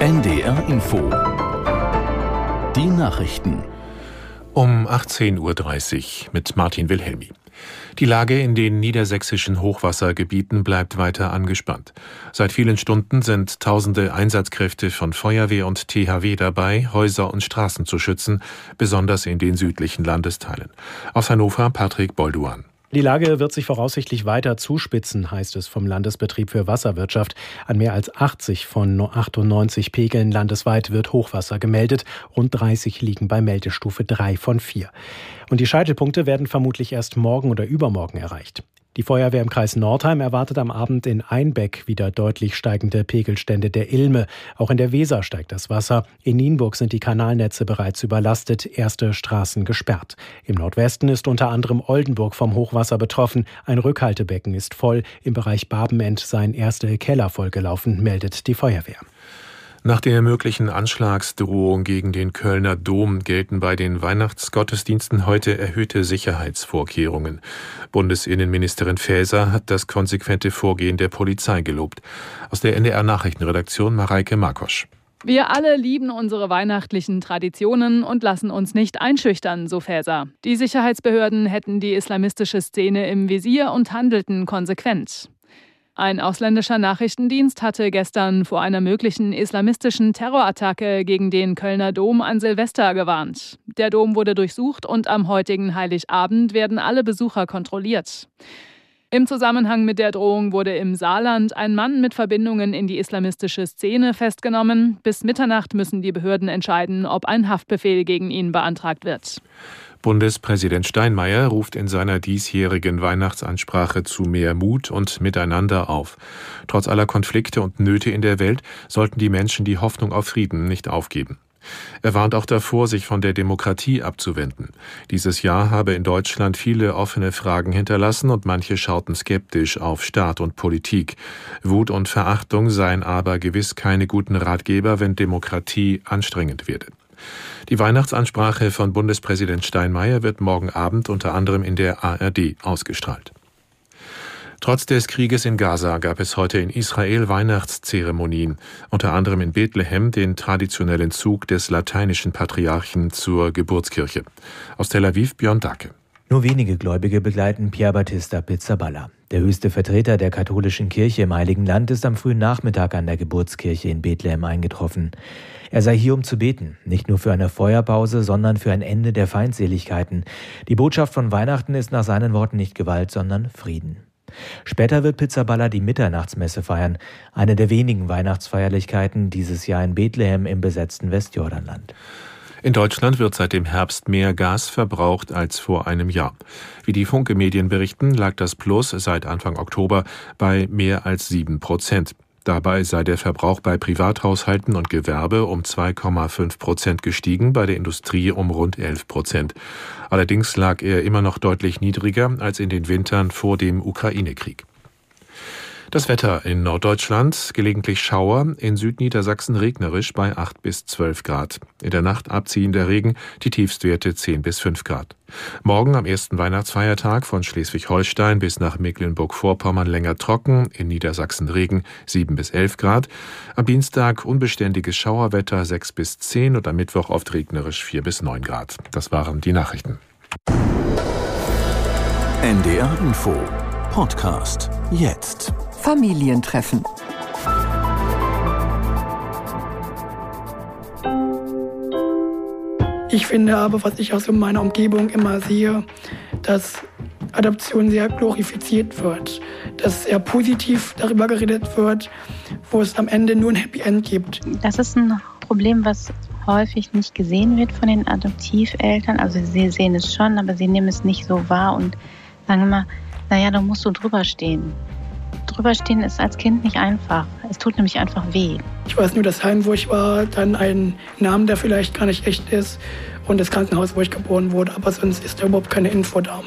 NDR Info. Die Nachrichten. Um 18.30 Uhr mit Martin Wilhelmi. Die Lage in den niedersächsischen Hochwassergebieten bleibt weiter angespannt. Seit vielen Stunden sind tausende Einsatzkräfte von Feuerwehr und THW dabei, Häuser und Straßen zu schützen, besonders in den südlichen Landesteilen. Aus Hannover Patrick Bolduan. Die Lage wird sich voraussichtlich weiter zuspitzen, heißt es vom Landesbetrieb für Wasserwirtschaft. An mehr als 80 von 98 Pegeln landesweit wird Hochwasser gemeldet. Rund 30 liegen bei Meldestufe 3 von 4. Und die Scheitelpunkte werden vermutlich erst morgen oder übermorgen erreicht. Die Feuerwehr im Kreis Nordheim erwartet am Abend in Einbeck wieder deutlich steigende Pegelstände der Ilme. Auch in der Weser steigt das Wasser. In Nienburg sind die Kanalnetze bereits überlastet, erste Straßen gesperrt. Im Nordwesten ist unter anderem Oldenburg vom Hochwasser betroffen. Ein Rückhaltebecken ist voll. Im Bereich Barbenend seien erste Keller vollgelaufen, meldet die Feuerwehr. Nach der möglichen Anschlagsdrohung gegen den Kölner Dom gelten bei den Weihnachtsgottesdiensten heute erhöhte Sicherheitsvorkehrungen. Bundesinnenministerin Faeser hat das konsequente Vorgehen der Polizei gelobt. Aus der NDR Nachrichtenredaktion Mareike Markosch. Wir alle lieben unsere weihnachtlichen Traditionen und lassen uns nicht einschüchtern, so Faeser. Die Sicherheitsbehörden hätten die islamistische Szene im Visier und handelten konsequent. Ein ausländischer Nachrichtendienst hatte gestern vor einer möglichen islamistischen Terrorattacke gegen den Kölner Dom an Silvester gewarnt. Der Dom wurde durchsucht und am heutigen Heiligabend werden alle Besucher kontrolliert. Im Zusammenhang mit der Drohung wurde im Saarland ein Mann mit Verbindungen in die islamistische Szene festgenommen. Bis Mitternacht müssen die Behörden entscheiden, ob ein Haftbefehl gegen ihn beantragt wird. Bundespräsident Steinmeier ruft in seiner diesjährigen Weihnachtsansprache zu mehr Mut und Miteinander auf. Trotz aller Konflikte und Nöte in der Welt sollten die Menschen die Hoffnung auf Frieden nicht aufgeben. Er warnt auch davor, sich von der Demokratie abzuwenden. Dieses Jahr habe in Deutschland viele offene Fragen hinterlassen und manche schauten skeptisch auf Staat und Politik. Wut und Verachtung seien aber gewiss keine guten Ratgeber, wenn Demokratie anstrengend werde. Die Weihnachtsansprache von Bundespräsident Steinmeier wird morgen Abend unter anderem in der ARD ausgestrahlt. Trotz des Krieges in Gaza gab es heute in Israel Weihnachtszeremonien, unter anderem in Bethlehem den traditionellen Zug des lateinischen Patriarchen zur Geburtskirche. Aus Tel Aviv Björn Dacke. Nur wenige Gläubige begleiten Pier Battista Pizzaballa. Der höchste Vertreter der katholischen Kirche im Heiligen Land ist am frühen Nachmittag an der Geburtskirche in Bethlehem eingetroffen. Er sei hier, um zu beten, nicht nur für eine Feuerpause, sondern für ein Ende der Feindseligkeiten. Die Botschaft von Weihnachten ist nach seinen Worten nicht Gewalt, sondern Frieden. Später wird Pizzaballa die Mitternachtsmesse feiern, eine der wenigen Weihnachtsfeierlichkeiten dieses Jahr in Bethlehem im besetzten Westjordanland. In Deutschland wird seit dem Herbst mehr Gas verbraucht als vor einem Jahr. Wie die Funke-Medien berichten, lag das Plus seit Anfang Oktober bei mehr als sieben Prozent. Dabei sei der Verbrauch bei Privathaushalten und Gewerbe um 2,5 Prozent gestiegen, bei der Industrie um rund 11 Prozent. Allerdings lag er immer noch deutlich niedriger als in den Wintern vor dem Ukraine-Krieg. Das Wetter in Norddeutschland gelegentlich Schauer, in Südniedersachsen regnerisch bei 8 bis 12 Grad. In der Nacht abziehender Regen, die Tiefstwerte 10 bis 5 Grad. Morgen am ersten Weihnachtsfeiertag von Schleswig-Holstein bis nach Mecklenburg-Vorpommern länger trocken, in Niedersachsen Regen 7 bis 11 Grad. Am Dienstag unbeständiges Schauerwetter 6 bis 10 und am Mittwoch oft regnerisch 4 bis 9 Grad. Das waren die Nachrichten. NDR Info Podcast jetzt. Familientreffen. Ich finde aber, was ich aus meiner Umgebung immer sehe, dass Adoption sehr glorifiziert wird, dass sehr positiv darüber geredet wird, wo es am Ende nur ein Happy End gibt. Das ist ein Problem, was häufig nicht gesehen wird von den Adoptiveltern. Also sie sehen es schon, aber sie nehmen es nicht so wahr und sagen immer, naja, da musst du drüber stehen drüberstehen ist als Kind nicht einfach. Es tut nämlich einfach weh. Ich weiß nur, das Heim, wo ich war, dann einen Namen, der vielleicht gar nicht echt ist und das Krankenhaus, wo ich geboren wurde, aber sonst ist da überhaupt keine Info da.